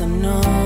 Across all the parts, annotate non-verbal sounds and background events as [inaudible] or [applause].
I know.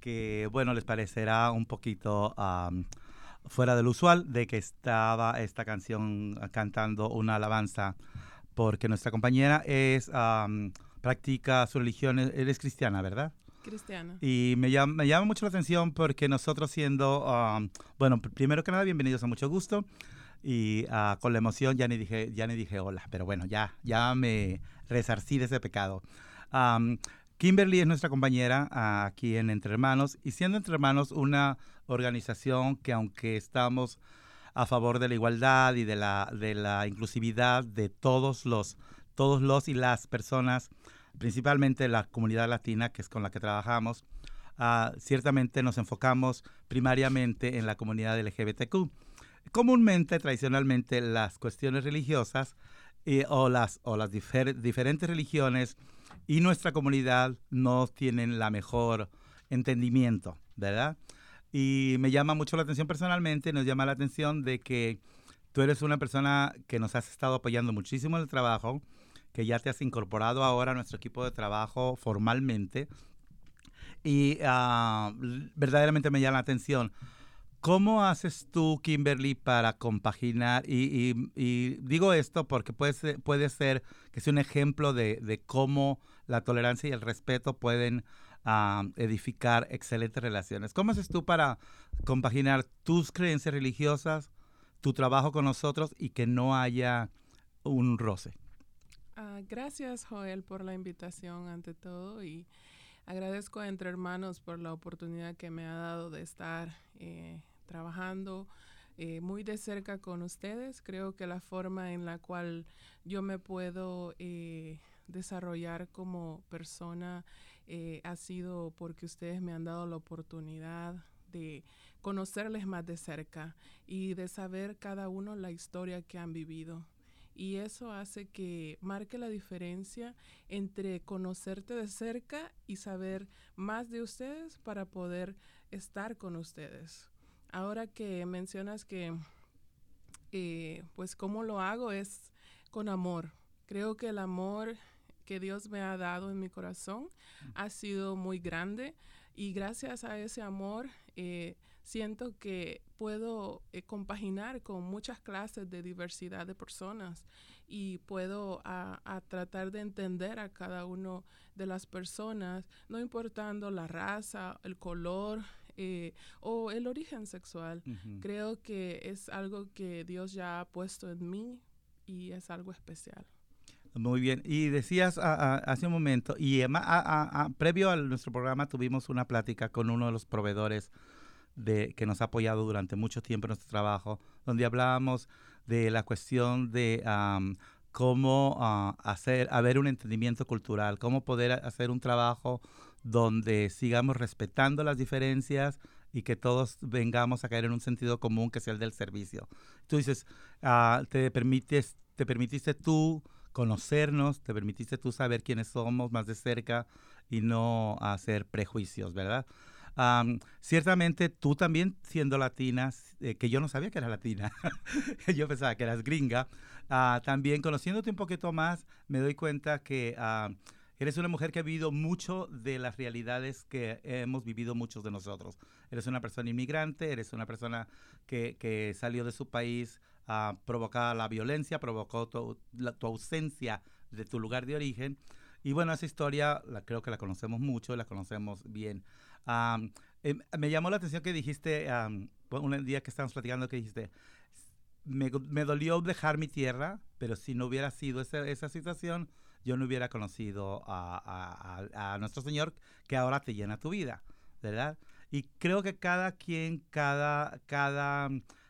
que, bueno, les parecerá un poquito fuera del usual de que estaba esta canción cantando una alabanza porque nuestra compañera es um, practica su religión, e-, eres cristiana, ¿verdad? Cristiana. Y me llama, me llama mucho la atención porque nosotros siendo, bueno, primero que nada, bienvenidos a Mucho Gusto. Y ah, con la emoción ya ni dije, ya ni dije hola, pero bueno, ya, ya me resarcí de ese pecado. Kimberly es nuestra compañera ah, aquí en Entre Hermanos y siendo Entre Hermanos una organización que aunque estamos a favor de la igualdad y de la, de la inclusividad de todos los, todos los y las personas, principalmente la comunidad latina que es con la que trabajamos, ah, ciertamente nos enfocamos primariamente en la comunidad LGBTQ. Comúnmente, tradicionalmente, las cuestiones religiosas eh, o las, o las diferentes religiones y nuestra comunidad no tienen la mejor entendimiento, ¿verdad? Y me llama mucho la atención personalmente, nos llama la atención de que tú eres una persona que nos has estado apoyando muchísimo en el trabajo, que ya te has incorporado ahora a nuestro equipo de trabajo formalmente. Y ah, verdaderamente me llama la atención. ¿Cómo haces tú, Kimberly, para compaginar? Y, digo esto porque puede ser, puede ser que sea un ejemplo de, de cómo la tolerancia y el respeto pueden a edificar excelentes relaciones. ¿Cómo haces tú para compaginar tus creencias religiosas, tu trabajo con nosotros y que no haya un roce? Ah, gracias, Joel, por la invitación ante todo y agradezco a Entre Hermanos por la oportunidad que me ha dado de estar eh, trabajando eh, muy de cerca con ustedes. Creo que la forma en la cual yo me puedo eh, desarrollar como persona eh, ha sido porque ustedes me han dado la oportunidad de conocerles más de cerca y de saber cada uno la historia que han vivido. Y eso hace que marque la diferencia entre conocerte de cerca y saber más de ustedes para poder estar con ustedes. Ahora que mencionas que, eh, pues, cómo lo hago es con amor. Creo que el amor que Dios me ha dado en mi corazón ha sido muy grande y gracias a ese amor eh, siento que puedo eh, compaginar con muchas clases de diversidad de personas y puedo a, tratar de entender a cada uno de las personas, no importando la raza, el color, eh, o el origen sexual. Creo que es algo que Dios ya ha puesto en mí y es algo especial. Muy bien. Y decías hace un momento, y previo a nuestro programa tuvimos una plática con uno de los proveedores de, que nos ha apoyado durante mucho tiempo en nuestro trabajo, donde hablábamos de la cuestión de cómo uh, hacer, haber un entendimiento cultural, cómo poder hacer un trabajo donde sigamos respetando las diferencias y que todos vengamos a caer en un sentido común que sea el del servicio. Tú dices, uh, te permites, te permitiste tú conocernos, te permitiste tú saber quiénes somos más de cerca y no hacer prejuicios, ¿verdad? ciertamente tú también siendo latina, eh, que yo no sabía que eras latina, [laughs] yo pensaba que eras gringa, uh, también conociéndote un poquito más, me doy cuenta que uh, eres una mujer que ha vivido mucho de las realidades que hemos vivido muchos de nosotros. Eres una persona inmigrante, eres una persona que, que salió de su país uh, provocada la violencia, provocó tu, ausencia de tu lugar de origen. Y bueno, esa historia creo que la conocemos mucho, la conocemos bien. Eh, me llamó la atención que dijiste, um, un día que estábamos platicando, que dijiste, me, me, dolió dejar mi tierra, pero si no hubiera sido esa, esa situación, yo no hubiera conocido a, a, a, nuestro Señor que ahora te llena tu vida, ¿verdad? Y creo que cada quien, cada, cada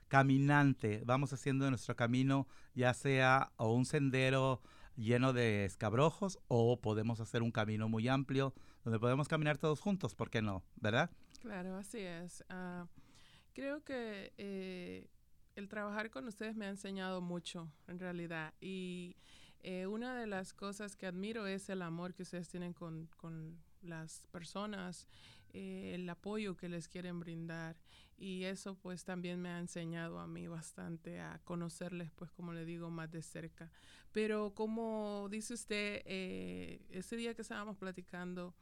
caminante, vamos haciendo nuestro camino, ya sea o un sendero lleno de escabrojos o podemos hacer un camino muy amplio donde podemos caminar todos juntos, ¿por qué no? ¿Verdad? Claro, así es. Uh, creo que eh, el trabajar con ustedes me ha enseñado mucho, en realidad. Y eh, una de las cosas que admiro es el amor que ustedes tienen con, con las personas, eh, el apoyo que les quieren brindar y eso pues también me ha enseñado a mí bastante a conocerles pues como le digo más de cerca. Pero como dice usted eh, ese día que estábamos platicando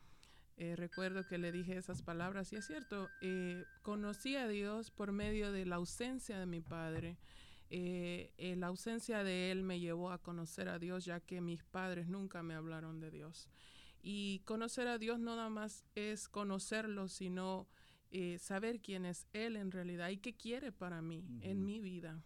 eh, recuerdo que le dije esas palabras y es cierto eh, conocí a Dios por medio de la ausencia de mi padre. La ausencia de él me llevó a conocer a Dios ya que mis padres nunca me hablaron de Dios. Y conocer a Dios no nada más es conocerlo sino eh, saber quién es Él en realidad y qué quiere para mí, en mi vida.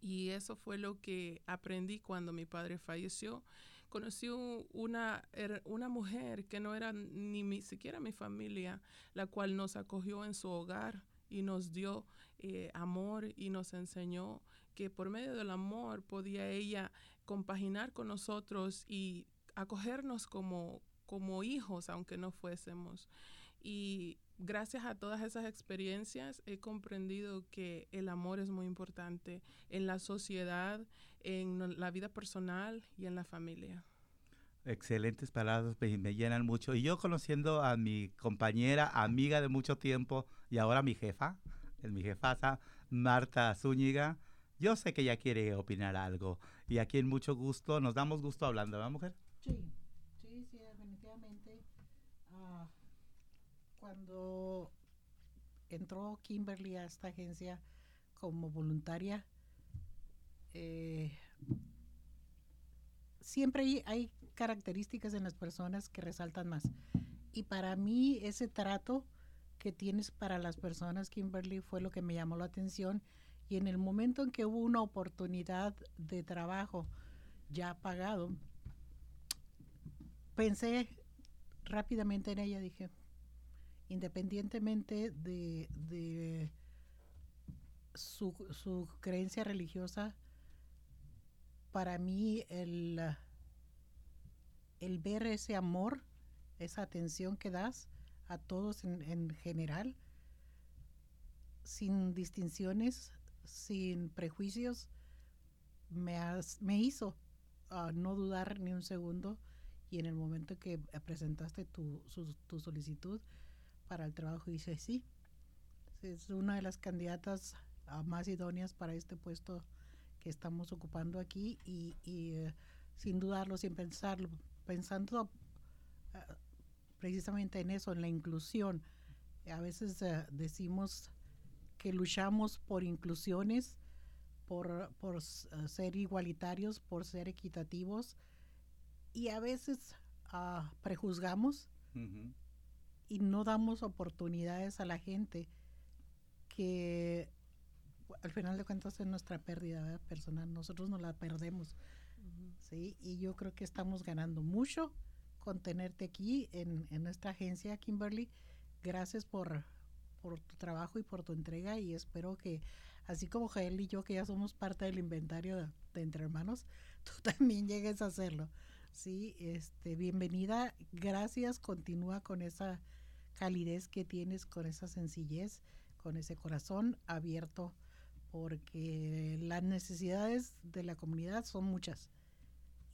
Y eso fue lo que aprendí cuando mi padre falleció. Conocí una, una mujer que no era ni siquiera mi familia, la cual nos acogió en su hogar y nos dio eh, amor y nos enseñó que por medio del amor podía ella compaginar con nosotros y acogernos como, como hijos, aunque no fuésemos. Y gracias a todas esas experiencias he comprendido que el amor es muy importante en la sociedad, en la vida personal y en la familia. Excelentes palabras, me, llenan mucho. Y yo conociendo a mi compañera, amiga de mucho tiempo y ahora mi jefa, es mi jefasa, Marta Zúñiga, yo sé que ella quiere opinar algo. Y aquí en mucho gusto, nos damos gusto hablando, ¿verdad, mujer? Sí, sí, definitivamente. Ah, cuando entró Kimberly a esta agencia como voluntaria, eh, siempre hay, características en las personas que resaltan más. Y para mí ese trato que tienes para las personas, Kimberly, fue lo que me llamó la atención. Y en el momento en que hubo una oportunidad de trabajo ya pagado, pensé rápidamente en ella, dije, independientemente de, su, su creencia religiosa, para mí el, el ver ese amor, esa atención que das a todos en, general, sin distinciones, sin prejuicios, me, me hizo ah, no dudar ni un segundo y en el momento que presentaste tu, tu solicitud para el trabajo dice sí, es una de las candidatas ah, más idóneas para este puesto que estamos ocupando aquí y, eh, sin dudarlo, sin pensarlo, pensando ah, precisamente en eso, en la inclusión. A veces eh, decimos que luchamos por inclusiones, por, por eh, ser igualitarios, por ser equitativos y a veces ah, prejuzgamos y no damos oportunidades a la gente que al final de cuentas es nuestra pérdida personal, nosotros no la perdemos. ¿sí? Y yo creo que estamos ganando mucho con tenerte aquí en, en nuestra agencia, Kimberly. Gracias por, por tu trabajo y por tu entrega y espero que, así como Jael y yo, que ya somos parte del inventario de, Entre Hermanos, [laughs] tú también llegues a hacerlo. Sí, este, bienvenida, gracias, continúa con esa calidez que tienes, con esa sencillez, con ese corazón abierto porque las necesidades de la comunidad son muchas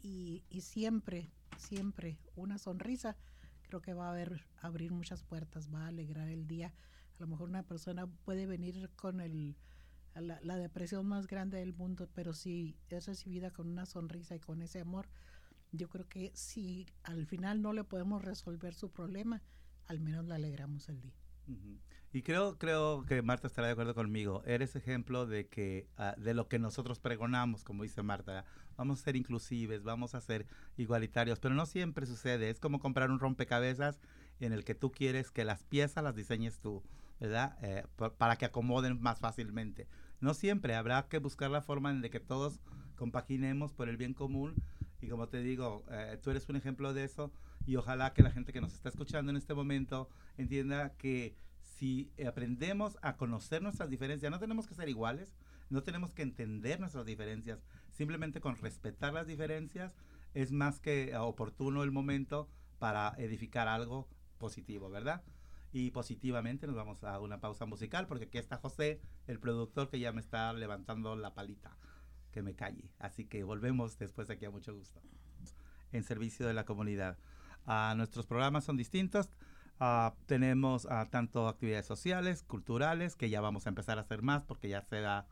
y, siempre, siempre una sonrisa creo que va a haber, abrir muchas puertas, va a alegrar el día. A lo mejor una persona puede venir con el, la, la, depresión más grande del mundo, pero si es recibida con una sonrisa y con ese amor, yo creo que si al final no le podemos resolver su problema, al menos le alegramos el día. Y creo, creo que Marta estará de acuerdo conmigo. Eres ejemplo de que ah, de lo que nosotros pregonamos, como dice Marta. Vamos a ser inclusives, vamos a ser igualitarios, pero no siempre sucede. Es como comprar un rompecabezas en el que tú quieres que las piezas las diseñes tú, ¿verdad? Eh, para que acomoden más fácilmente. No siempre. Habrá que buscar la forma en de que todos compaginemos por el bien común. Y como te digo, eh, tú eres un ejemplo de eso. Y ojalá que la gente que nos está escuchando en este momento entienda que si aprendemos a conocer nuestras diferencias, no tenemos que ser iguales, no tenemos que entender nuestras diferencias, simplemente con respetar las diferencias es más que oportuno el momento para edificar algo positivo, ¿verdad? Y positivamente nos vamos a una pausa musical porque aquí está José, el productor que ya me está levantando la palita, que me calle. Así que volvemos después aquí a mucho gusto. En servicio de la comunidad. Ah, nuestros programas son distintos. Uh, tenemos uh, tanto actividades sociales, culturales, que ya vamos a empezar a hacer más porque ya se da,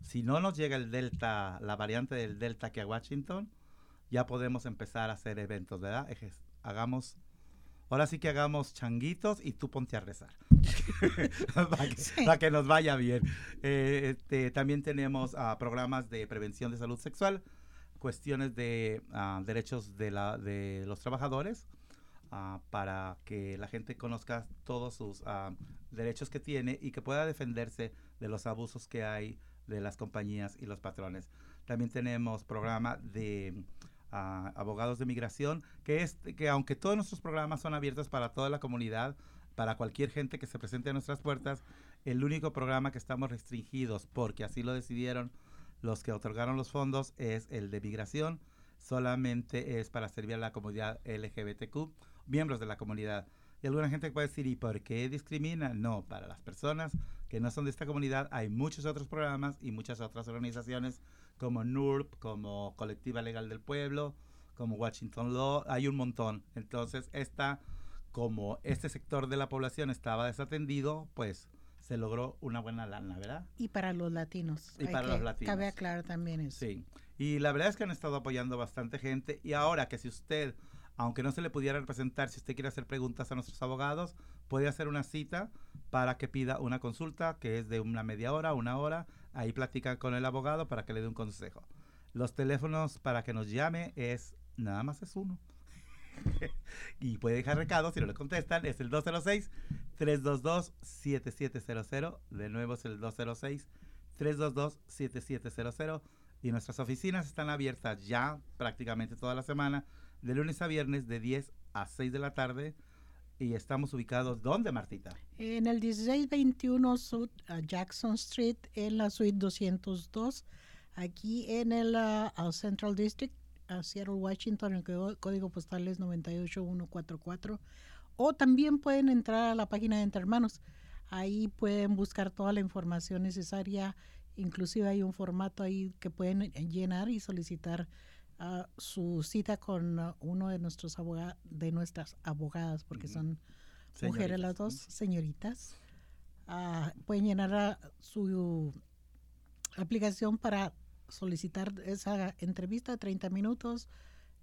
si no nos llega el Delta, la variante del Delta que a Washington, ya podemos empezar a hacer eventos, ¿verdad? hagamos, ahora sí que hagamos changuitos y tú ponte a rezar, [laughs] para, que, nos vaya bien. Eh, este, también tenemos uh, programas de prevención de salud sexual, cuestiones de derechos de, la, de los trabajadores, Ah, para que la gente conozca todos sus ah, derechos que tiene y que pueda defenderse de los abusos que hay de las compañías y los patrones. También tenemos programa de abogados de migración, que es que aunque todos nuestros programas son abiertos para toda la comunidad, para cualquier gente que se presente a nuestras puertas, El único programa que estamos restringidos, porque así lo decidieron los que otorgaron los fondos, es el de migración. Solamente es para servir a la comunidad LGBTQ, miembros de la comunidad. Y alguna gente puede decir, ¿y por qué discrimina? No, para las personas que no son de esta comunidad hay muchos otros programas y muchas otras organizaciones como NURP, como Colectiva Legal del Pueblo, como Washington Law, hay un montón. Entonces, esta, como este sector de la población estaba desatendido, pues se logró una buena lana, ¿verdad? Y para los latinos. Y para los latinos. Cabe aclarar también eso. Sí. Y la verdad es que han estado apoyando bastante gente. Y ahora que si usted, aunque no se le pudiera representar, si usted quiere hacer preguntas a nuestros abogados, puede hacer una cita para que pida una consulta que es de una media hora, una hora. Ahí platica con el abogado para que le dé un consejo. Los teléfonos para que nos llame es, nada más es uno. [laughs] y puede dejar recado si no le contestan. Es el 206-322-7700. De nuevo es el 206-322-7700. Y nuestras oficinas están abiertas ya prácticamente toda la semana, de lunes a viernes, de 10 a 6 de la tarde. Y estamos ubicados, ¿dónde, Martita? En el 1621 South Jackson Street, en la suite 202, aquí en el uh, Central District, a Seattle, Washington, el código postal es 98144. O también pueden entrar a la página de Entre Hermanos. Ahí pueden buscar toda la información necesaria. Inclusive hay un formato ahí que pueden llenar y solicitar uh, su cita con uh, uno de nuestros abogados, de nuestras abogadas, porque son mujeres las dos, señoritas. Uh, pueden llenar su aplicación para solicitar esa entrevista de 30 minutos.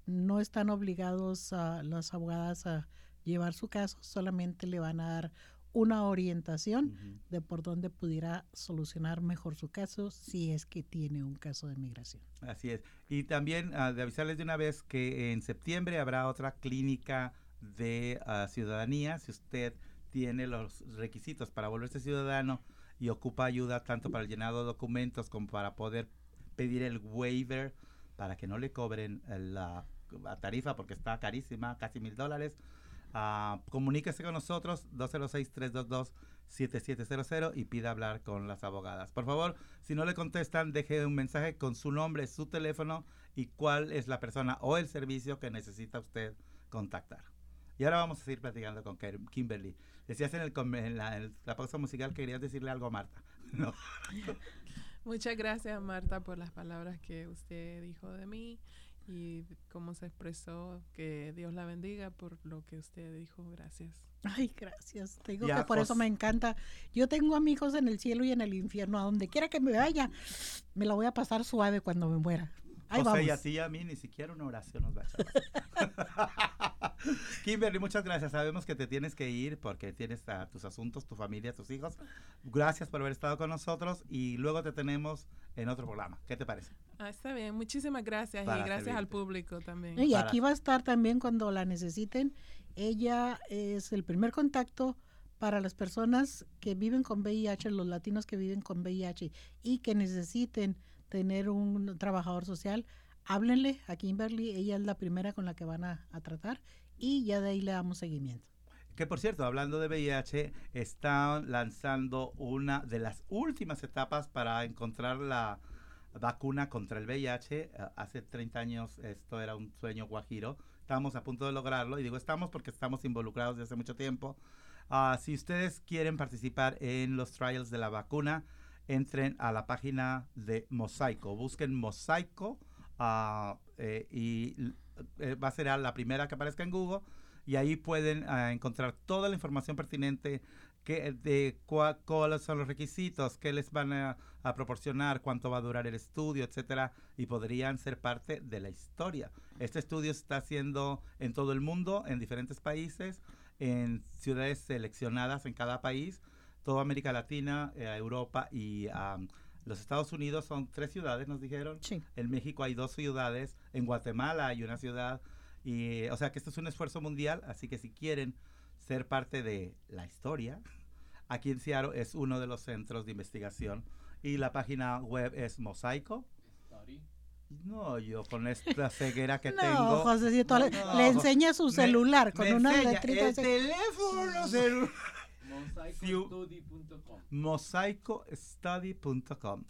No están obligados a las abogadas a llevar su caso, solamente le van a dar una orientación de por dónde pudiera solucionar mejor su caso si es que tiene un caso de migración. Así es. Y también uh, de avisarles de una vez que en septiembre habrá otra clínica de uh, ciudadanía. Si usted tiene los requisitos para volverse ciudadano y ocupa ayuda tanto para el llenado de documentos como para poder pedir el waiver para que no le cobren la, tarifa porque está carísima, casi mil dólares. Uh, comuníquese con nosotros 206-322-7700 y pida hablar con las abogadas. Por favor, si no le contestan, deje un mensaje con su nombre, su teléfono y cuál es la persona o el servicio que necesita usted contactar. Y ahora vamos a seguir platicando con Kimberly. Decías en, el, en, la, en la pausa musical que querías decirle algo a Marta. [laughs] No. [laughs] Muchas gracias, Marta, por las palabras que usted dijo de mí y cómo se expresó. Que Dios la bendiga por lo que usted dijo. Gracias. Ay, gracias. Te digo que por eso me encanta. Yo tengo amigos en el cielo y en el infierno. A donde quiera que me vaya, me la voy a pasar suave cuando me muera. Ahí José, vamos. y así a mí ni siquiera una oración nos va a echar. [laughs] Kimberly, muchas gracias. Sabemos que te tienes que ir porque tienes a tus asuntos, tu familia, tus hijos. Gracias por haber estado con nosotros y luego te tenemos en otro programa. ¿Qué te parece? Ah, está bien. Muchísimas gracias Para y gracias servirte. al público también. Y Para- aquí va a estar también cuando la necesiten. Ella es el primer contacto para las personas que viven con VIH, los latinos que viven con VIH y que necesiten tener un trabajador social. Háblenle a Kimberly, ella es la primera con la que van a, a tratar y ya de ahí le damos seguimiento. Que por cierto, hablando de VIH, están lanzando una de las últimas etapas para encontrar la vacuna contra el VIH. Eh, Hace 30 años esto era un sueño guajiro. Estamos a punto de lograrlo y digo estamos porque estamos involucrados desde hace mucho tiempo. Ah, si ustedes quieren participar en los trials de la vacuna, entren a la página de Mosaico. Busquen Mosaico ah, eh, y eh, va a ser la primera que aparezca en Google y ahí pueden ah, encontrar toda la información pertinente que, de cua- cuáles son los requisitos, qué les van a, a proporcionar, cuánto va a durar el estudio, etcétera, y podrían ser parte de la historia. Este estudio se está haciendo en todo el mundo, en diferentes países, en ciudades seleccionadas en cada país, toda América Latina, eh, Europa y am, los Estados Unidos son tres ciudades, nos dijeron. Sí. En México hay dos ciudades, en Guatemala hay una ciudad, y o sea que esto es un esfuerzo mundial, así que si quieren ser parte de la historia, aquí en Seattle es uno de los centros de investigación y la página web es Mosaico. No, yo con esta ceguera que [laughs] no, tengo. Josecito, le, No, le enseña su me- celular con me una enseña letrita el así. teléfono celular. Mosaicostudy.com. mosaicostudy.com.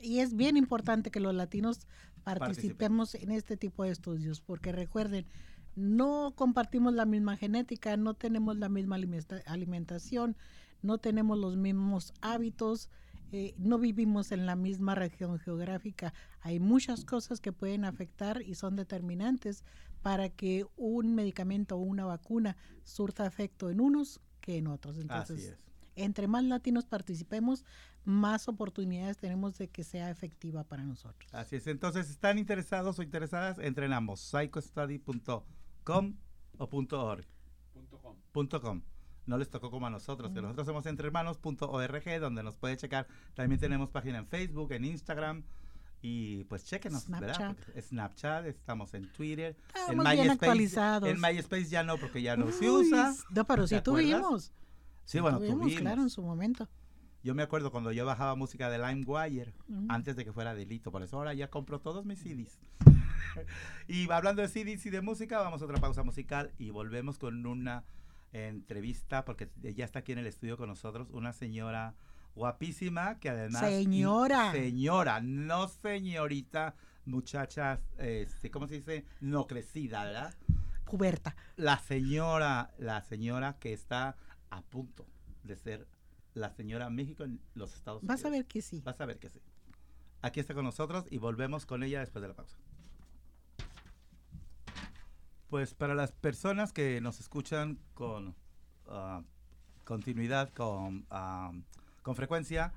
Y es bien importante que los latinos participemos en este tipo de estudios, porque recuerden, no compartimos la misma genética, no tenemos la misma alimenta- alimentación, no tenemos los mismos hábitos, eh, no vivimos en la misma región geográfica. Hay muchas cosas que pueden afectar y son determinantes para que un medicamento o una vacuna surta efecto en unos que en otros. Entonces, Así es. entre más latinos participemos, más oportunidades tenemos de que sea efectiva para nosotros. Así es. Entonces, ¿están interesados o interesadas? Entren a mosaicostudy.com o .org. Punto com. punto .com. No les tocó como a nosotros, que Mm. nosotros somos entrehermanos.org, donde nos puede checar. También tenemos página en Facebook, en Instagram. Y pues chequenos, ¿verdad? Snapchat. Porque Snapchat, estamos en Twitter. Estamos bien actualizados. En MySpace ya no, porque ya no se usa. No, pero ¿Te sí tuvimos. Sí, bueno, tuvimos, tuvimos. claro, en su momento. Yo me acuerdo cuando yo bajaba música de LimeWire Ujú. antes de que fuera delito. Por eso ahora ya compro todos mis CDs. [laughs] y hablando de CDs y de música, vamos a otra pausa musical y volvemos con una entrevista, porque ya está aquí en el estudio con nosotros una señora guapísima que además... Señora. Señora, no señorita, muchachas, este, ¿cómo se dice? No crecida, ¿verdad? Puberta. La señora, la señora que está a punto de ser la señora México en los Estados Unidos. Vas a ver que sí. Vas a ver que sí. Aquí está con nosotros y volvemos con ella después de la pausa. Pues para las personas que nos escuchan con ah, continuidad, con, ah, con frecuencia,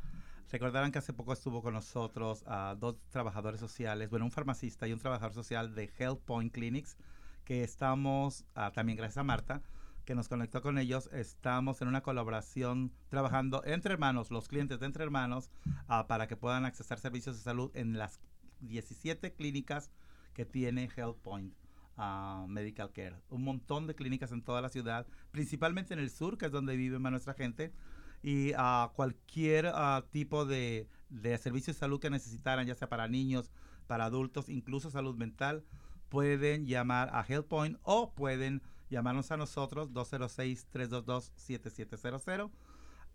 recordarán que hace poco estuvo con nosotros ah, dos trabajadores sociales, bueno, un farmacista y un trabajador social de Health Point Clinics, que estamos, ah, también gracias a Marta, que nos conectó con ellos, estamos en una colaboración trabajando entre hermanos, los clientes de entre hermanos, ah, para que puedan accesar servicios de salud en las 17 clínicas que tiene HealthPoint ah, Medical Care. Un montón de clínicas en toda la ciudad, principalmente en el sur, que es donde vive más nuestra gente. Y ah, cualquier ah, tipo de, de servicio de salud que necesitaran, ya sea para niños, para adultos, incluso salud mental, pueden llamar a HealthPoint o pueden llamarnos a nosotros 206-322-7700.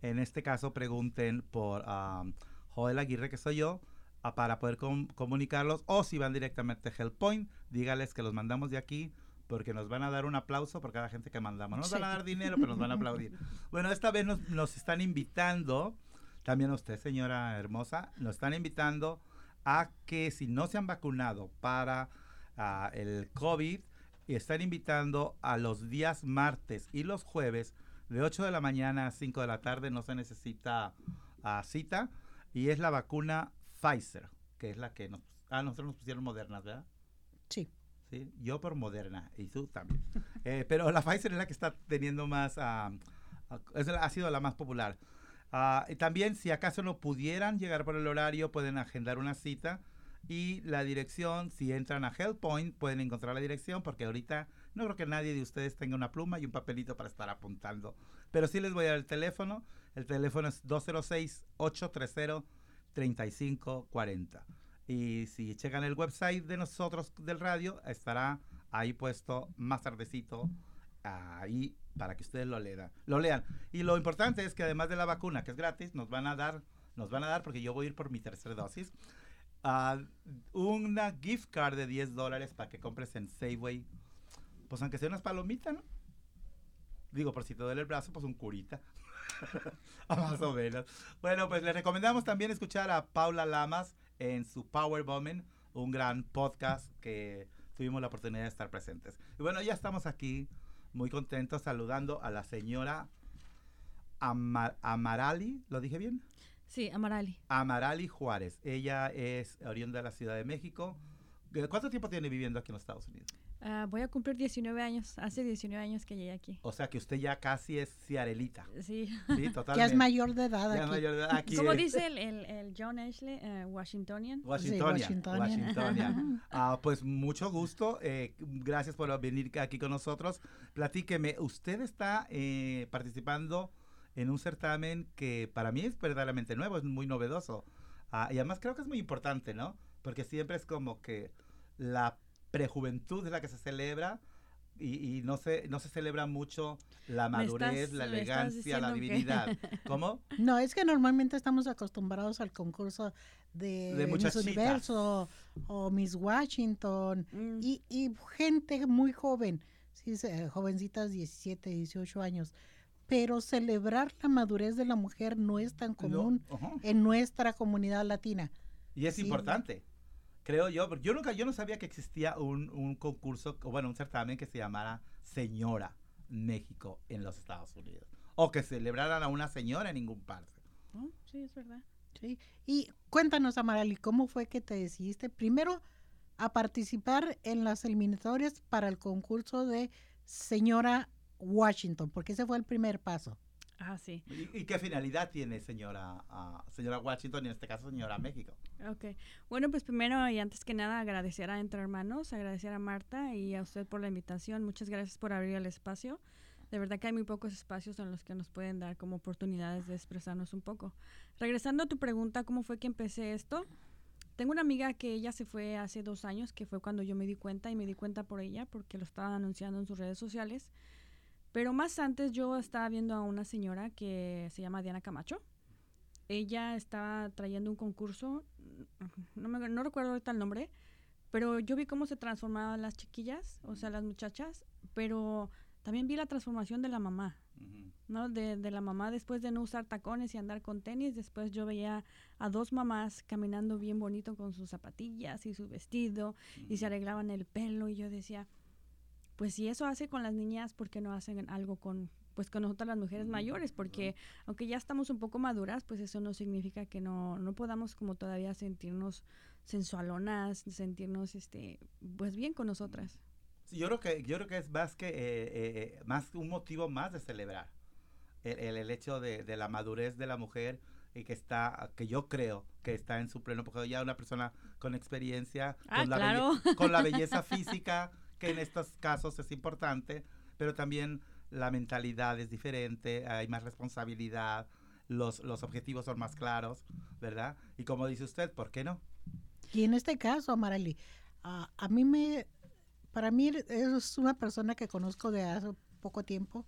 En este caso, pregunten por ah, Joel Aguirre, que soy yo, ah, para poder com- comunicarlos. O si van directamente a HealthPoint, dígales que los mandamos de aquí porque nos van a dar un aplauso por cada gente que mandamos. No nos van a dar dinero, pero nos van a aplaudir. [laughs] Bueno, esta vez nos, nos están invitando, también a usted, señora hermosa, nos están invitando a que si no se han vacunado para ah, el COVID, están invitando a los días martes y los jueves de 8 de la mañana a 5 de la tarde, no se necesita ah, cita, y es la vacuna Pfizer, que es la que nos... Ah, nosotros nos pusieron modernas, ¿verdad? Sí. Yo por Moderna y tú también. [laughs] Eh, pero la Pfizer es la que está teniendo más, ah, es ha sido la más popular. Ah, y también, si acaso no pudieran llegar por el horario, pueden agendar una cita y la dirección, si entran a HealthPoint, pueden encontrar la dirección porque ahorita no creo que nadie de ustedes tenga una pluma y un papelito para estar apuntando. Pero sí les voy a dar el teléfono. El teléfono es 206-830-3540. Y si checan el website de nosotros del radio, estará ahí puesto más tardecito ahí para que ustedes lo lean. Lo lean. Y lo importante es que además de la vacuna, que es gratis, nos van a dar, nos van a dar, porque yo voy a ir por mi tercera dosis, ah, una gift card de 10 dólares para que compres en Safeway. Pues aunque sea unas palomitas, ¿no? Digo, por si te duele el brazo, pues un curita. [laughs] Más o menos. Bueno, pues les recomendamos también escuchar a Paula Lamas en su Power un gran podcast que tuvimos la oportunidad de estar presentes. Y bueno, ya estamos aquí muy contentos saludando a la señora Ama- Amarali, ¿lo dije bien? Sí, Amarali. Amarali Juárez. Ella es oriunda de la Ciudad de México. ¿Cuánto tiempo tiene viviendo aquí en los Estados Unidos? Ah, voy a cumplir 19 años. Hace 19 años que llegué aquí. O sea que usted ya casi es ciarelita. Sí. Sí, [laughs] totalmente. Ya es mayor de edad Ya es aquí. mayor de edad. Aquí Como es dice el, el- el John Ashley, eh, Washingtonian. Washingtonian. Washingtonian. Washingtonian. Ah, pues mucho gusto. eh, gracias por venir aquí con nosotros. Platíqueme, usted está eh, participando en un certamen que para mí es verdaderamente nuevo, es muy novedoso. Ah, y además creo que es muy importante, ¿no? Porque siempre es como que la prejuventud es la que se celebra y, y no se no se celebra mucho la madurez, estás- la elegancia, la que- divinidad. [laughs] ¿Cómo? No, es que normalmente estamos acostumbrados al concurso de, De Miss. Universo o Miss Washington Mm. y, y gente muy joven, sí, se- jovencitas 17, 18 años. Pero celebrar la madurez de la mujer no es tan No, común ajá. en nuestra comunidad latina. Y es Sí. importante, creo yo. porque Yo nunca, yo no sabía que existía un, concurso, o bueno, un certamen que se llamara Señora México en los Estados Unidos. O que celebraran a una señora en ningún parte. Sí, es verdad. ¿sí? Y cuéntanos, Amarali, ¿cómo fue que te decidiste primero a participar en las eliminatorias para el concurso de Señora Washington? Porque ese fue el primer paso. Ah, sí. ¿Y, y qué finalidad tiene señora, ah, señora Washington y en este caso señora México? Ok. Bueno, pues primero y antes que nada agradecer a Entre Hermanos, agradecer a Marta y a usted por la invitación. Muchas gracias por abrir el espacio. De verdad que hay muy pocos espacios en los que nos pueden dar como oportunidades de expresarnos un poco. Regresando a tu pregunta, ¿cómo fue que empecé esto? Tengo una amiga que ella se fue hace dos años, que fue cuando yo me di cuenta y me di cuenta por ella porque lo estaban anunciando en sus redes sociales. Pero más antes yo estaba viendo a una señora que se llama Diana Camacho. Ella estaba trayendo un concurso, no, me, no recuerdo ahorita el nombre, pero yo vi cómo se transformaban las chiquillas, o sea, las muchachas, pero también vi la transformación de la mamá. ¿no? De, de la mamá después de no usar tacones y andar con tenis, después yo veía a dos mamás caminando bien bonito con sus zapatillas y su vestido y se arreglaban el pelo y yo decía, pues si eso hace con las niñas, ¿por qué no hacen algo con pues con nosotras las mujeres mayores? Porque aunque ya estamos un poco maduras, pues eso no significa que no, no podamos como todavía sentirnos sensualonas, sentirnos este pues bien con nosotras. Sí, yo creo que yo creo que es más que eh, eh, eh, más un motivo más de celebrar el, el- el hecho de, de la madurez de la mujer y que está que yo creo que está en su pleno porque ya una persona con experiencia Ah, con, la claro. belle- con la [laughs] belleza física que en estos casos es importante pero también la mentalidad es diferente hay más responsabilidad los, los objetivos son más claros verdad y como dice usted por qué no Y en este caso, Amarali, a- a mí me, para mí es una persona que conozco de hace poco tiempo,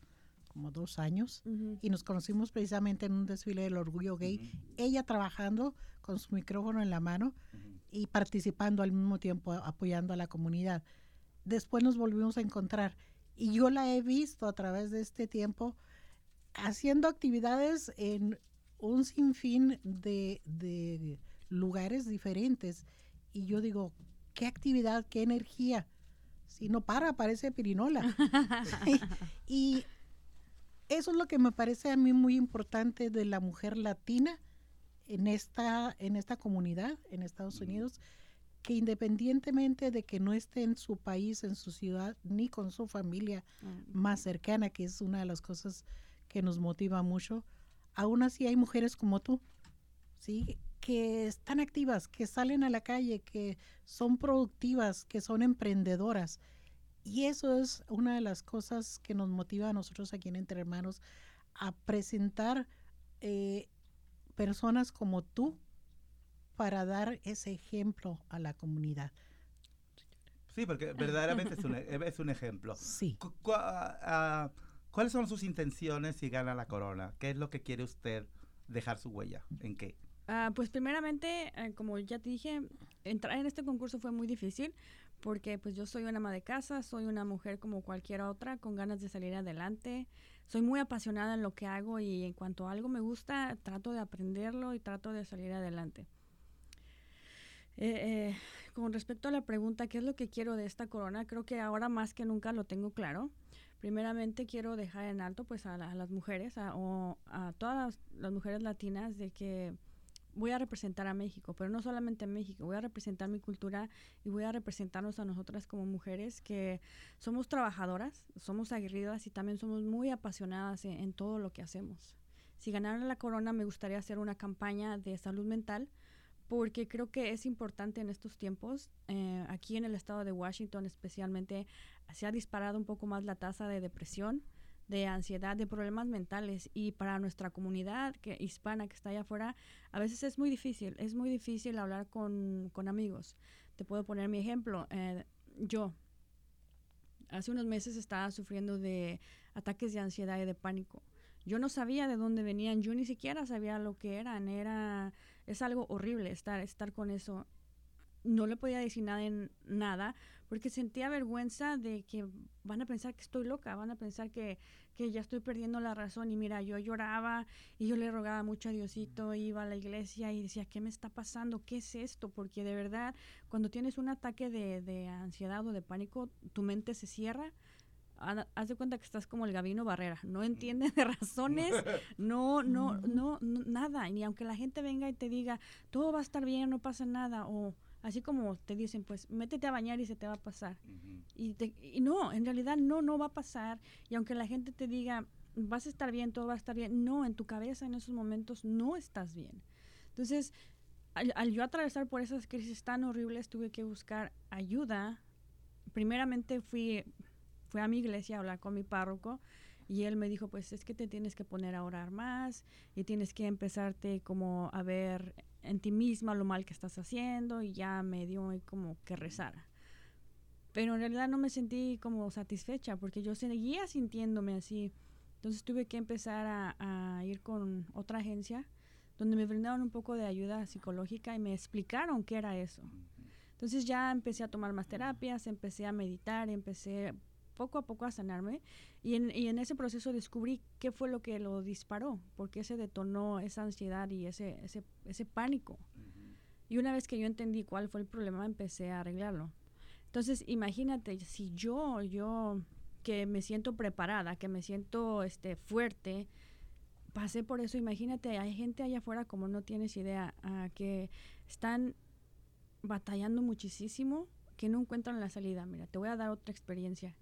como dos años, y nos conocimos precisamente en un desfile del orgullo gay, ella trabajando con su micrófono en la mano ujú. y participando al mismo tiempo, apoyando a la comunidad. Después nos volvimos a encontrar y yo la he visto a través de este tiempo haciendo actividades en un sinfín de, de lugares diferentes. Y yo digo, qué actividad, qué energía. Si no para, parece pirinola. [laughs] [laughs] y eso es lo que me parece a mí muy importante de la mujer latina en esta, en esta comunidad, en Estados. Unidos, que independientemente de que no esté en su país, en su ciudad, ni con su familia más cercana, que es una de las cosas que nos motiva mucho, aún así hay mujeres como tú, ¿sí? que están activas, que salen a la calle, que son productivas, que son emprendedoras. Y eso es una de las cosas que nos motiva a nosotros aquí en Entre Hermanos a presentar eh, personas como tú para dar ese ejemplo a la comunidad. sí porque verdaderamente es un, e- es un ejemplo Sí. Cu- cu- ¿Cuáles son sus intenciones si gana la corona? ¿Qué es lo que quiere usted dejar su huella? ¿En qué? Ah, pues primeramente, eh, como ya te dije, entrar en este concurso fue muy difícil porque pues yo soy una ama de casa, soy una mujer como cualquier otra con ganas de salir adelante, soy muy apasionada en lo que hago y en cuanto a algo me gusta, trato de aprenderlo y trato de salir adelante. Eh, eh, con respecto a la pregunta, ¿qué es lo que quiero de esta corona? Creo que ahora más que nunca lo tengo claro. Primeramente quiero dejar en alto pues a, la- a las mujeres o a todas las, las mujeres latinas de que voy a representar a México, pero no solamente a México, voy a representar mi cultura y voy a representarnos a nosotras como mujeres que somos trabajadoras, somos aguerridas y también somos muy apasionadas en, en todo lo que hacemos. Si ganara la corona me gustaría hacer una campaña de salud mental porque creo que es importante en estos tiempos, eh, aquí en el estado de Washington especialmente, se ha disparado un poco más la tasa de depresión, de ansiedad, de problemas mentales y para nuestra comunidad hispana que está allá afuera, a veces es muy difícil, es muy difícil hablar con, con amigos. Te puedo poner mi ejemplo, eh, yo, hace unos meses estaba sufriendo de ataques de ansiedad y de pánico. Yo no sabía de dónde venían, yo ni siquiera sabía lo que eran, era es algo horrible estar estar con eso. No le podía decir nada en nada porque sentía vergüenza de que van a pensar que estoy loca, van a pensar que, que ya estoy perdiendo la razón. Y mira, yo lloraba y yo le rogaba mucho a Diosito, iba a la iglesia y decía, ¿qué me está pasando? ¿Qué es esto? Porque de verdad, cuando tienes un ataque de, de ansiedad o de pánico, tu mente se cierra haz de cuenta que estás como el Gabino Barrera, no entiendes de razones, [laughs] no, no, no, no, nada, ni aunque la gente venga y te diga, todo va a estar bien, no pasa nada, o Así como te dicen, pues métete a bañar y se te va a pasar. y, y, no, en realidad no, no va a pasar. Y aunque la gente te diga, vas a estar bien, todo va a estar bien, no, en tu cabeza en esos momentos no estás bien. Entonces, al, yo atravesar por esas crisis tan horribles, tuve que buscar ayuda. Primeramente fui, fui a mi iglesia a hablar con mi párroco y él me dijo, pues es que te tienes que poner a orar más y tienes que empezarte como a ver en ti misma lo mal que estás haciendo y ya me dio como que rezara. Pero en realidad no me sentí como satisfecha porque yo seguía sintiéndome así. Entonces tuve que empezar a, ir con otra agencia donde me brindaron un poco de ayuda psicológica y me explicaron qué era eso. Entonces ya empecé a tomar más terapias, empecé a meditar, empecé poco a poco a sanarme y en, y en ese proceso descubrí qué fue lo que lo disparó, por qué se detonó esa ansiedad y ese, ese, ese pánico. Y una vez que yo entendí cuál fue el problema, empecé a arreglarlo. Entonces, imagínate, si yo, yo que me siento preparada, que me siento este, fuerte, pasé por eso, imagínate, hay gente allá afuera, como no tienes idea, que están batallando muchísimo, que no encuentran la salida. Mira, te voy a dar otra experiencia.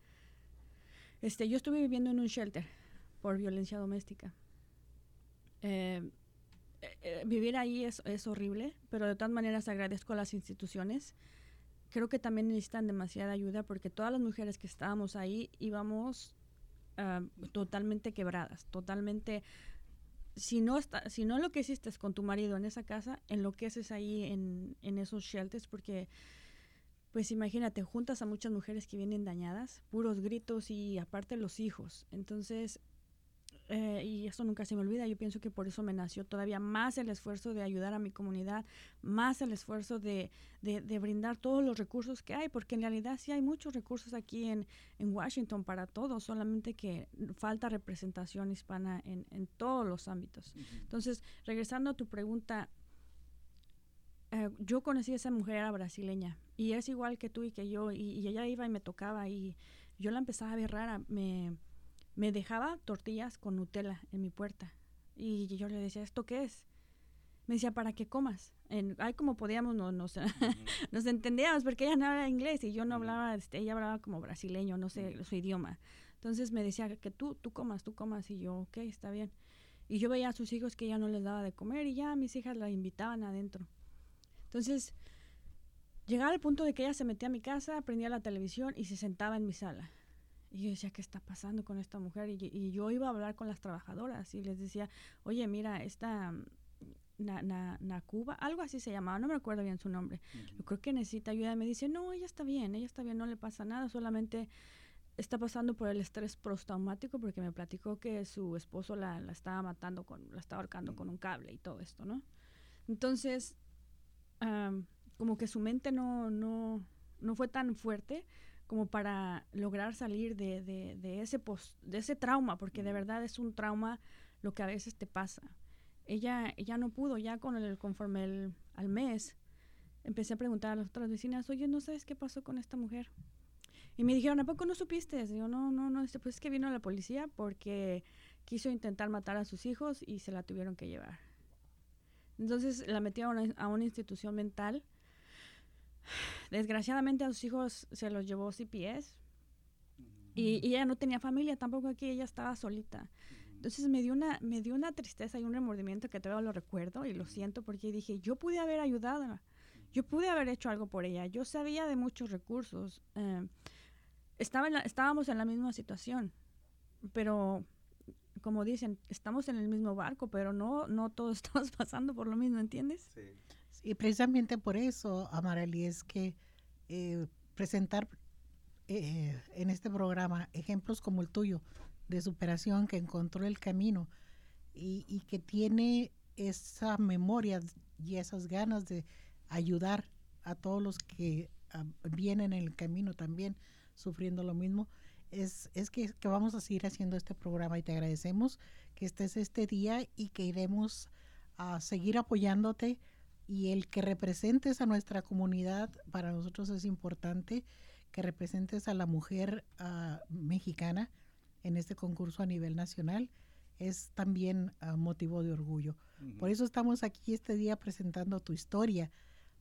Este, yo estuve viviendo en un shelter por violencia doméstica. Eh, eh, eh, vivir ahí es, es, horrible, pero de todas maneras agradezco a las instituciones. Creo que también necesitan demasiada ayuda porque todas las mujeres que estábamos ahí íbamos ah, totalmente quebradas, totalmente... Si no, está, si no lo que hiciste con tu marido en esa casa, enloqueces ahí en, en esos shelters porque pues imagínate, juntas a muchas mujeres que vienen dañadas, puros gritos y aparte los hijos. Entonces, eh, y esto nunca se me olvida, yo pienso que por eso me nació todavía más el esfuerzo de ayudar a mi comunidad, más el esfuerzo de, de, brindar todos los recursos que hay, porque en realidad sí hay muchos recursos aquí en, en Washington para todos, solamente que falta representación hispana en, en todos los ámbitos. Entonces, regresando a tu pregunta, eh, yo conocí a esa mujer era brasileña y es igual que tú y que yo y, ella iba y me tocaba y yo la empezaba a ver rara me, me dejaba tortillas con Nutella en mi puerta y yo le decía esto qué es me decía para que comas en, ay como podíamos no, nos, [laughs] nos entendíamos porque ella no hablaba inglés y yo no hablaba este, ella hablaba como brasileño no sé su idioma. Entonces me decía que tú tú comas tú comas y yo ok está bien. Y yo veía a sus hijos que ella no les daba de comer y ya mis hijas la invitaban adentro. Entonces, llegaba al punto de que ella se metía a mi casa, prendía la televisión y se sentaba en mi sala. Y yo decía, ¿qué está pasando con esta mujer? Y, yo iba a hablar con las trabajadoras y les decía, oye, mira, esta na, na, Nacuba, algo así se llamaba, no me acuerdo bien su nombre. Yo creo que necesita ayuda. Y me dice, no, ella está bien, ella está bien, no le pasa nada, solamente está pasando por el estrés postraumático porque me platicó que su esposo la, la estaba matando, con, la estaba ahorcando con un cable y todo esto, ¿no? Entonces, como que su mente no, no, no fue tan fuerte como para lograr salir de, de, ese de ese trauma, porque de verdad es un trauma lo que a veces te pasa. Ella, ella no pudo, ya con el, conforme el, al mes, empecé a preguntar a las otras vecinas, oye, ¿no sabes qué pasó con esta mujer? Y me dijeron, ¿a poco no supiste? Y yo, no, no, no, este, pues es que vino la policía porque quiso intentar matar a sus hijos y se la tuvieron que llevar. Entonces la metí a una, institución mental. Desgraciadamente a sus hijos se los llevó CPS. Y, ella no tenía familia tampoco aquí, ella estaba solita. Entonces me dio una, me dio una tristeza y un remordimiento que todavía lo recuerdo y lo siento porque dije, yo pude haber ayudado, yo pude haber hecho algo por ella, yo sabía de muchos recursos. Eh, estaba estábamos en la misma situación, pero como dicen, estamos en el mismo barco, pero no, no todos [laughs] estamos pasando por lo mismo, ¿entiendes? Sí. Y precisamente por eso, Amarali, es que eh, presentar eh, en este programa ejemplos como el tuyo de superación que encontró el camino y, que tiene esa memoria y esas ganas de ayudar a todos los que ah, vienen en el camino también sufriendo lo mismo, es, es que, que vamos a seguir haciendo este programa y te agradecemos que estés este día y que iremos a seguir apoyándote y el que representes a nuestra comunidad para nosotros es importante que representes a la mujer ah, mexicana en este concurso a nivel nacional es también ah, motivo de orgullo. Por eso estamos aquí este día presentando tu historia,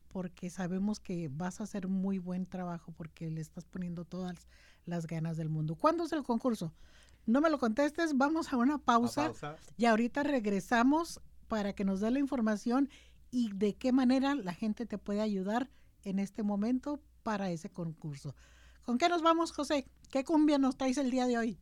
porque sabemos que vas a hacer muy buen trabajo porque le estás poniendo todas las ganas del mundo. ¿Cuándo es el concurso? No me lo contestes, vamos a una pausa, pausa. y ahorita regresamos para que nos dé la información y de qué manera la gente te puede ayudar en este momento para ese concurso. ¿Con qué nos vamos, José? ¿Qué cumbia nos traes el día de hoy?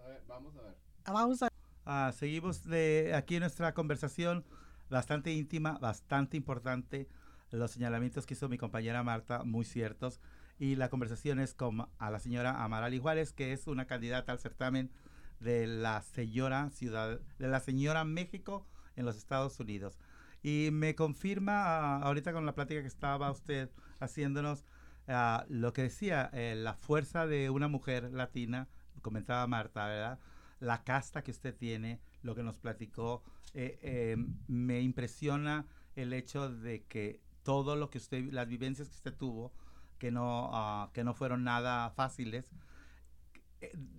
A ver, vamos a ver. Ah, Vamos a Ah, seguimos de aquí nuestra conversación bastante íntima, bastante importante. Los señalamientos que hizo mi compañera Marta, muy ciertos. Y la conversación es con a la señora Amarali Juárez, que es una candidata al certamen de la señora ciudad, de la señora México en los Estados Unidos. Y me confirma ah, ahorita con la plática que estaba usted haciéndonos ah, lo que decía, eh, la fuerza de una mujer latina, comentaba Marta, ¿verdad? la casta que usted tiene, lo que nos platicó, eh, eh, me impresiona el hecho de que todo lo que usted, las vivencias que usted tuvo, que no, ah, que no fueron nada fáciles,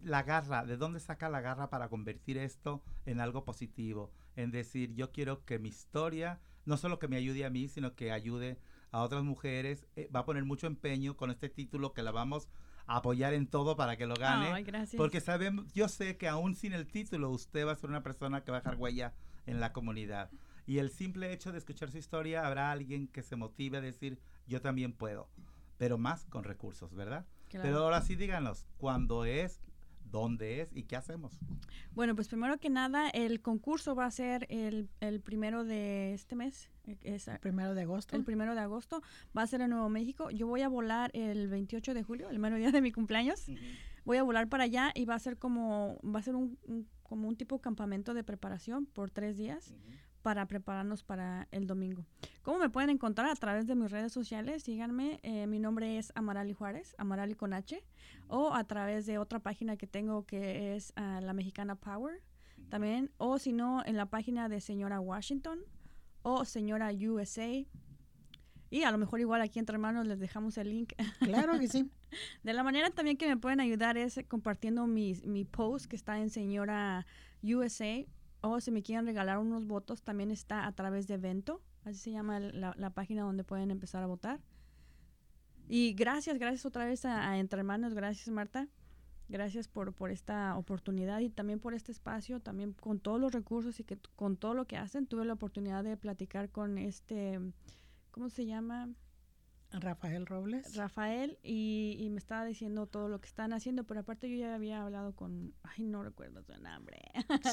la garra, ¿de dónde saca la garra para convertir esto en algo positivo? En decir, yo quiero que mi historia, no solo que me ayude a mí, sino que ayude a otras mujeres. Eh, va a poner mucho empeño con este título que la vamos a apoyar en todo para que lo gane. Ay, gracias. Porque sabemos, yo sé que aún sin el título usted va a ser una persona que va a dejar huella en la comunidad. Y el simple hecho de escuchar su historia, habrá alguien que se motive a decir, yo también puedo. Pero más con recursos, ¿verdad? Claro. Pero ahora sí díganos, ¿cuándo es? ¿Dónde es? ¿Y qué hacemos? Bueno, pues primero que nada, el concurso va a ser el, el primero de este mes. eh, Es el primero de agosto. el primero de agosto. Va a ser en Nuevo México. Yo voy a volar el 28 de julio, el mero día de mi cumpleaños. Voy a volar para allá y va a ser como, va a ser un, un- como un tipo campamento de preparación por tres días para prepararnos para el domingo. ¿Cómo me pueden encontrar? A través de mis redes sociales, síganme. eh, mi nombre es Amarali Juárez, Amarali con H, o a través de otra página que tengo que es ah, La Mexicana Power también, o si no, en la página de Señora Washington o Señora USA. Y a lo mejor igual aquí entre hermanos les dejamos el link. Claro que sí. [laughs] De la manera también que me pueden ayudar es eh, compartiendo mis, mi post que está en Señora USA o si me quieren regalar unos votos también está a través de Evento, así se llama la, página donde pueden empezar a votar. Y gracias, gracias otra vez a, a Entre Hermanos, gracias Marta, gracias por, por esta oportunidad y también por este espacio, también con todos los recursos y que con todo lo que hacen, tuve la oportunidad de platicar con este, ¿cómo se llama? Rafael Robles. Rafael y, y me estaba diciendo todo lo que están haciendo, pero aparte yo ya había hablado con, ay, no recuerdo su nombre.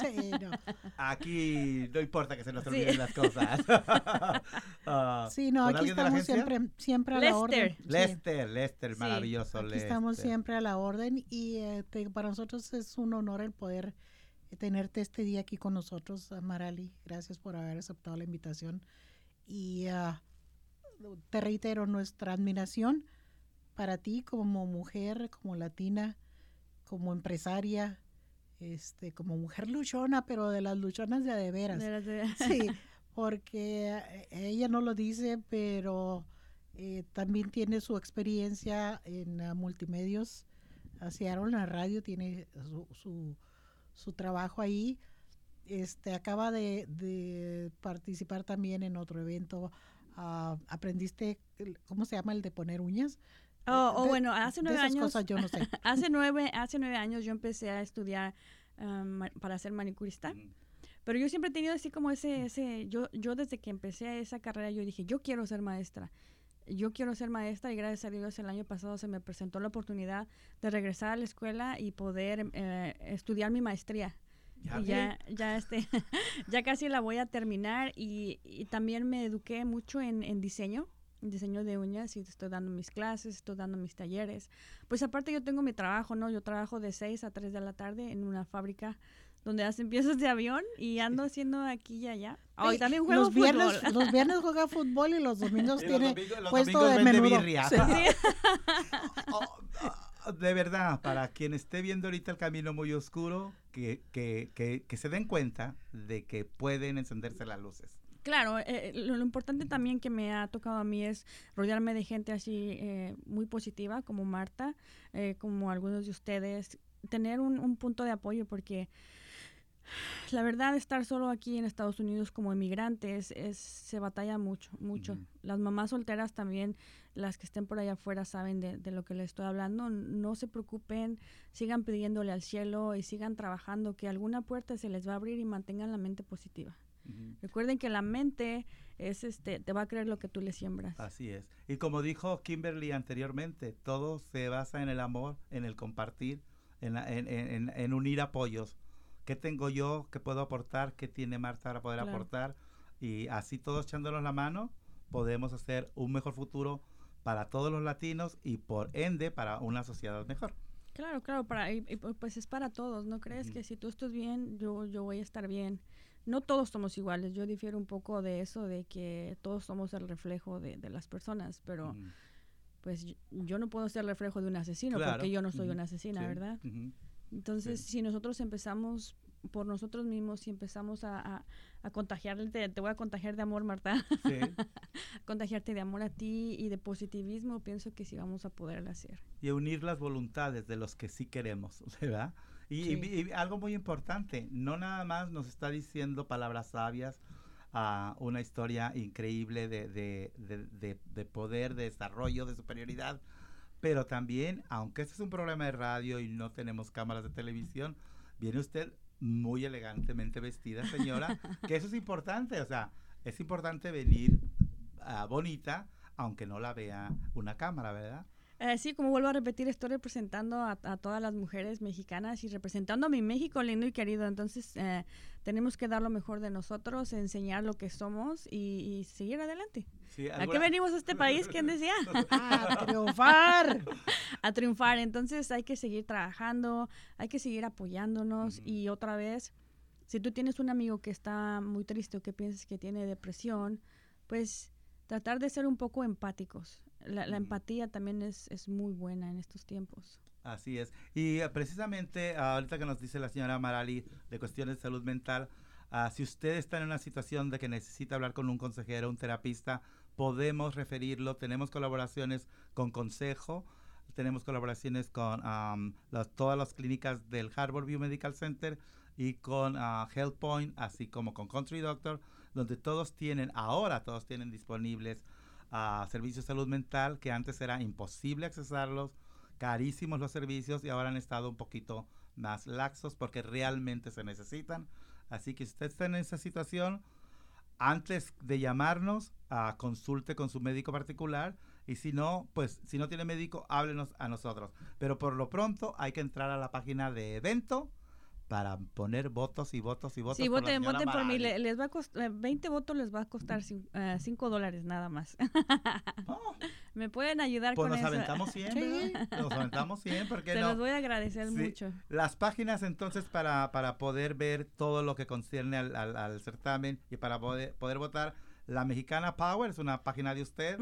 Sí, no. [laughs] Aquí no importa que se nos Sí. olviden las cosas. [laughs] Ah, Sí, no, ¿con aquí estamos siempre, siempre a la orden. Lester. Sí, Lester, maravilloso. aquí estamos siempre a la orden y eh, te- para nosotros es un honor el poder eh, tenerte este día aquí con nosotros, Marali. Gracias por haber aceptado la invitación y ah, te reitero nuestra admiración para ti como mujer, como latina, como empresaria, este, como mujer luchona, pero de las luchonas de a de veras. De las de- [laughs] Sí, porque eh, ella no lo dice, pero eh, también tiene su experiencia en ah, multimedios. En la radio, tiene su, su, su trabajo ahí. Este, acaba de, de participar también en otro evento. Ah, ¿Aprendiste, el- cómo se llama el de poner uñas? Oh, oh, bueno, hace de nueve esas años, cosas yo no sé. [laughs] hace nueve, hace nueve años yo empecé a estudiar um, ma- para ser manicurista. Pero yo siempre he tenido así como ese, ese, yo, yo desde que empecé esa carrera yo dije, yo quiero ser maestra. Yo quiero ser maestra y gracias a Dios el año pasado se me presentó la oportunidad de regresar a la escuela y poder eh, estudiar mi maestría. Ya ya, ya, este, [laughs] ya casi la voy a terminar y, y también me eduqué mucho en, en diseño. diseño de uñas y estoy dando mis clases, estoy dando mis talleres. Pues aparte yo tengo mi trabajo, ¿no? Yo trabajo de 6 a 3 de la tarde en una fábrica donde hacen [laughs] piezas de avión y ando haciendo aquí y allá. Hoy también juego los viernes, fútbol. [laughs] los viernes juega fútbol y los domingos Y los tiene domingos- los puesto domingos de menudo. birria. Sí. Oh, oh, de verdad, para quien esté viendo ahorita el camino muy oscuro, que, que, que, que se den cuenta de que pueden encenderse las luces. Claro, eh, lo, lo importante también que me ha tocado a mí es rodearme de gente así eh, muy positiva, como Marta, eh, como algunos de ustedes, tener un, un punto de apoyo porque la verdad estar solo aquí en Estados Unidos como emigrantes es, se batalla mucho, mucho. Las mamás solteras también, las que estén por allá afuera saben de, de lo que les estoy hablando. No se preocupen, sigan pidiéndole al cielo y sigan trabajando, que alguna puerta se les va a abrir y mantengan la mente positiva. Recuerden que la mente es este, te va a creer lo que tú le siembras. Así es. Y como dijo Kimberly anteriormente, todo se basa en el amor, en el compartir, en, la- en, en- en- en unir apoyos. ¿Qué tengo yo que puedo aportar? ¿Qué tiene Marta para poder Claro. aportar? Y así todos echándonos la mano, podemos hacer un mejor futuro para todos los latinos y por ende para una sociedad mejor. Claro, claro, para, y- y pu- pues es para todos, ¿no crees? Que si tú estás bien, yo, yo voy a estar bien. No todos somos iguales, yo difiero un poco de eso, de que todos somos el reflejo de, de las personas, pero pues yo, yo no puedo ser el reflejo de un asesino Claro, porque yo no soy una asesina, Sí, ¿verdad? Entonces, Sí. si nosotros empezamos por nosotros mismos, si empezamos a, a, a contagiarte, te voy a contagiar de amor, Marta, Sí. [laughs] contagiarte de amor a ti y de positivismo, pienso que sí vamos a poder hacer. y unir las voluntades de los que sí queremos, [laughs] ¿verdad? Y, Sí. y- y algo muy importante, no nada más nos está diciendo palabras sabias, ah, una historia increíble de- de- de poder, de desarrollo, de superioridad, pero también, aunque este es un programa de radio y no tenemos cámaras de televisión, viene usted muy elegantemente vestida, señora, [laughs] que eso es importante, o sea, es importante venir ah, bonita, aunque no la vea una cámara, ¿verdad? Eh, sí, como vuelvo a repetir, estoy representando a, a todas las mujeres mexicanas y representando a mi México lindo y querido. Entonces, eh, tenemos que dar lo mejor de nosotros, enseñar lo que somos y, y seguir adelante. Sí, ¿A qué venimos a este país? ¿Quién decía? [laughs] A triunfar. a triunfar. Entonces, hay que seguir trabajando, hay que seguir apoyándonos y otra vez, si tú tienes un amigo que está muy triste o que piensas que tiene depresión, pues tratar de ser un poco empáticos. La, empatía también es, es muy buena en estos tiempos. Así es. Y eh, precisamente ahorita que nos dice la señora Marali de cuestiones de salud mental, ah, si usted está en una situación de que necesita hablar con un consejero, un terapista, podemos referirlo. Tenemos colaboraciones con Consejo, tenemos colaboraciones con las- todas las clínicas del Harvard View Medical Center y con ah, Health Point, así como con Country Doctor, donde todos tienen, ahora todos tienen disponibles ah, servicios de salud mental que antes era imposible accesarlos carísimos los servicios y ahora han estado un poquito más laxos porque realmente se necesitan. Así que si usted está en esa situación, antes de llamarnos, ah, consulte con su médico particular y si no, pues si no tiene médico, háblenos a nosotros. Pero por lo pronto hay que entrar a la página de evento para poner votos y votos y votos. Sí, por voten, voten por mí. Les va a costar, 20 votos les va a costar 5 dólares nada más. Oh, [laughs] Me pueden ayudar pues con nos eso. aventamos 100, Sí. Nos aventamos 100, ¿por qué Se no? los voy a agradecer Sí. mucho. Las páginas entonces para, para poder ver todo lo que concierne al, al- al certamen y para poder, poder votar. La Mexicana Power es una página de usted.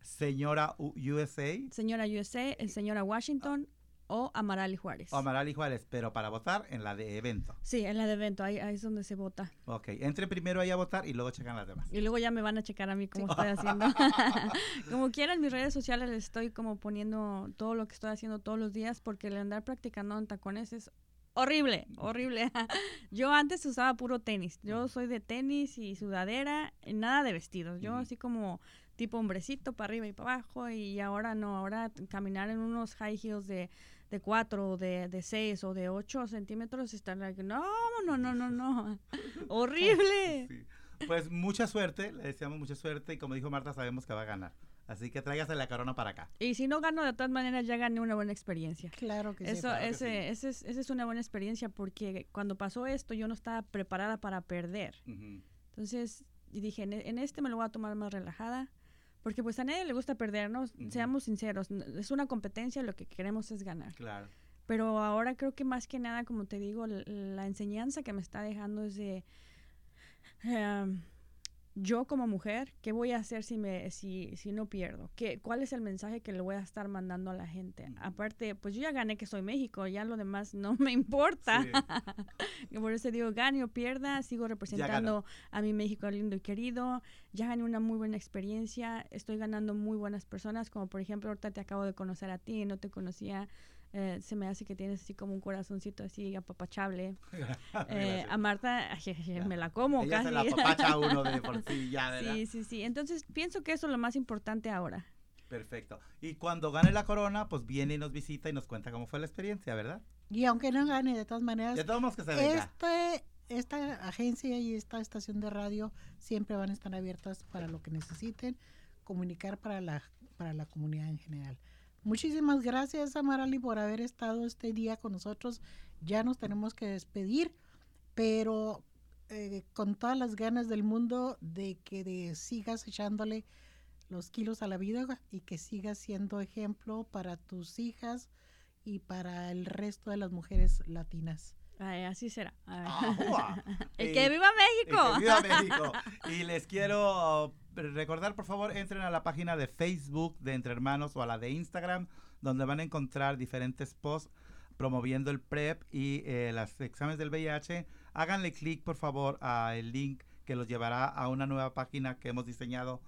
Señora USA Señora USA, el señora Washington o Amarali Juárez. o Amarali Juárez, pero para votar en la de evento. Sí, en la de evento, ahí, ahí es donde se vota. Ok, entre primero ahí a votar y luego checan las demás. Y luego ya me van a checar a mí cómo estoy haciendo. [laughs] [laughs] como quieran, mis redes sociales les estoy como poniendo todo lo que estoy haciendo todos los días porque el andar practicando en tacones es horrible, horrible. [laughs] Yo antes usaba puro tenis. Yo soy de tenis y sudadera, eh, nada de vestidos. Yo así como tipo hombrecito para arriba y para abajo y ahora no, ahora caminar en unos high heels de de 4, de, de 6 o de 8 centímetros están like, no, no, no, no, no. [laughs] Horrible. Sí. Pues mucha suerte, le deseamos mucha suerte y como dijo Marta, sabemos que va a ganar. Así que tráigase la corona para acá. Y si no gano, de todas maneras ya gané una buena experiencia. Claro que sí. Eso, claro que ese, sí. ese es, esa es una buena experiencia porque cuando pasó esto yo no estaba preparada para perder. Ujú. Entonces y dije, en, en este me lo voy a tomar más relajada Porque pues a nadie le gusta perdernos, seamos sinceros, es una competencia, lo que queremos es ganar. Claro. Pero ahora creo que más que nada, como te digo, la enseñanza que me está dejando es de em, yo como mujer, ¿qué voy a hacer si me si, si no pierdo? ¿Qué, ¿Cuál es el mensaje que le voy a estar mandando a la gente? Aparte, pues yo ya gané que soy México, ya lo demás no me [laughs] importa. Por eso digo, gane o pierda, sigo representando a mi México lindo y querido. Ya gané una muy buena experiencia, estoy ganando muy buenas personas, como por ejemplo, ahorita te acabo de conocer a ti, no te conocía. Eh, se me hace que tienes así como un corazoncito así apapachable. [laughs] Eh, a Marta, [laughs] me la como Ella casi. se la papacha a uno de por sí ya, ¿verdad? sí, sí, sí. Entonces pienso que eso es lo más importante ahora. Perfecto. Y cuando gane la corona, pues viene y nos visita y nos cuenta cómo fue la experiencia, ¿verdad? Y aunque no gane, de todas maneras, De todos modos que se venga. este, esta agencia y esta estación de radio siempre van a estar abiertas para lo que necesiten, comunicar para la, para la comunidad en general. Muchísimas gracias, Amarali, por haber estado este día con nosotros. Ya nos tenemos que despedir, pero eh, con todas las ganas del mundo de que de- sigas echándole los kilos a la vida y que sigas siendo ejemplo para tus hijas y para el resto de las mujeres latinas. Ay, así será. Ay. ¡Ajua! [laughs] ¡El Eh, que viva y que México! viva [laughs] México. Y les quiero recordar, por favor, entren a la página de Facebook de Entre Hermanos o a la de Instagram, donde van a encontrar diferentes posts promoviendo el PrEP y eh, los exámenes del VIH. Háganle clic, por favor, al link que los llevará a una nueva página que hemos diseñado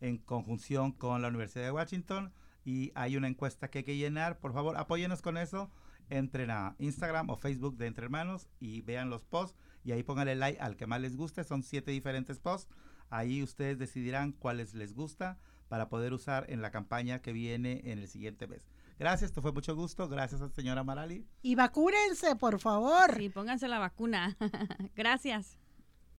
en conjunción con la Universidad de Washington. Y hay una encuesta que hay que llenar. Por favor, apóyenos con eso. Entren a Instagram o Facebook de Entre Hermanos y vean los posts y ahí pónganle like al que más les guste. Son siete diferentes posts. Ahí ustedes decidirán cuáles les gusta para poder usar en la campaña que viene en el siguiente mes. Gracias, esto fue mucho gusto. Gracias a señora Marali. Y vacúrense, por favor. Sí, pónganse la vacuna. [laughs] Gracias.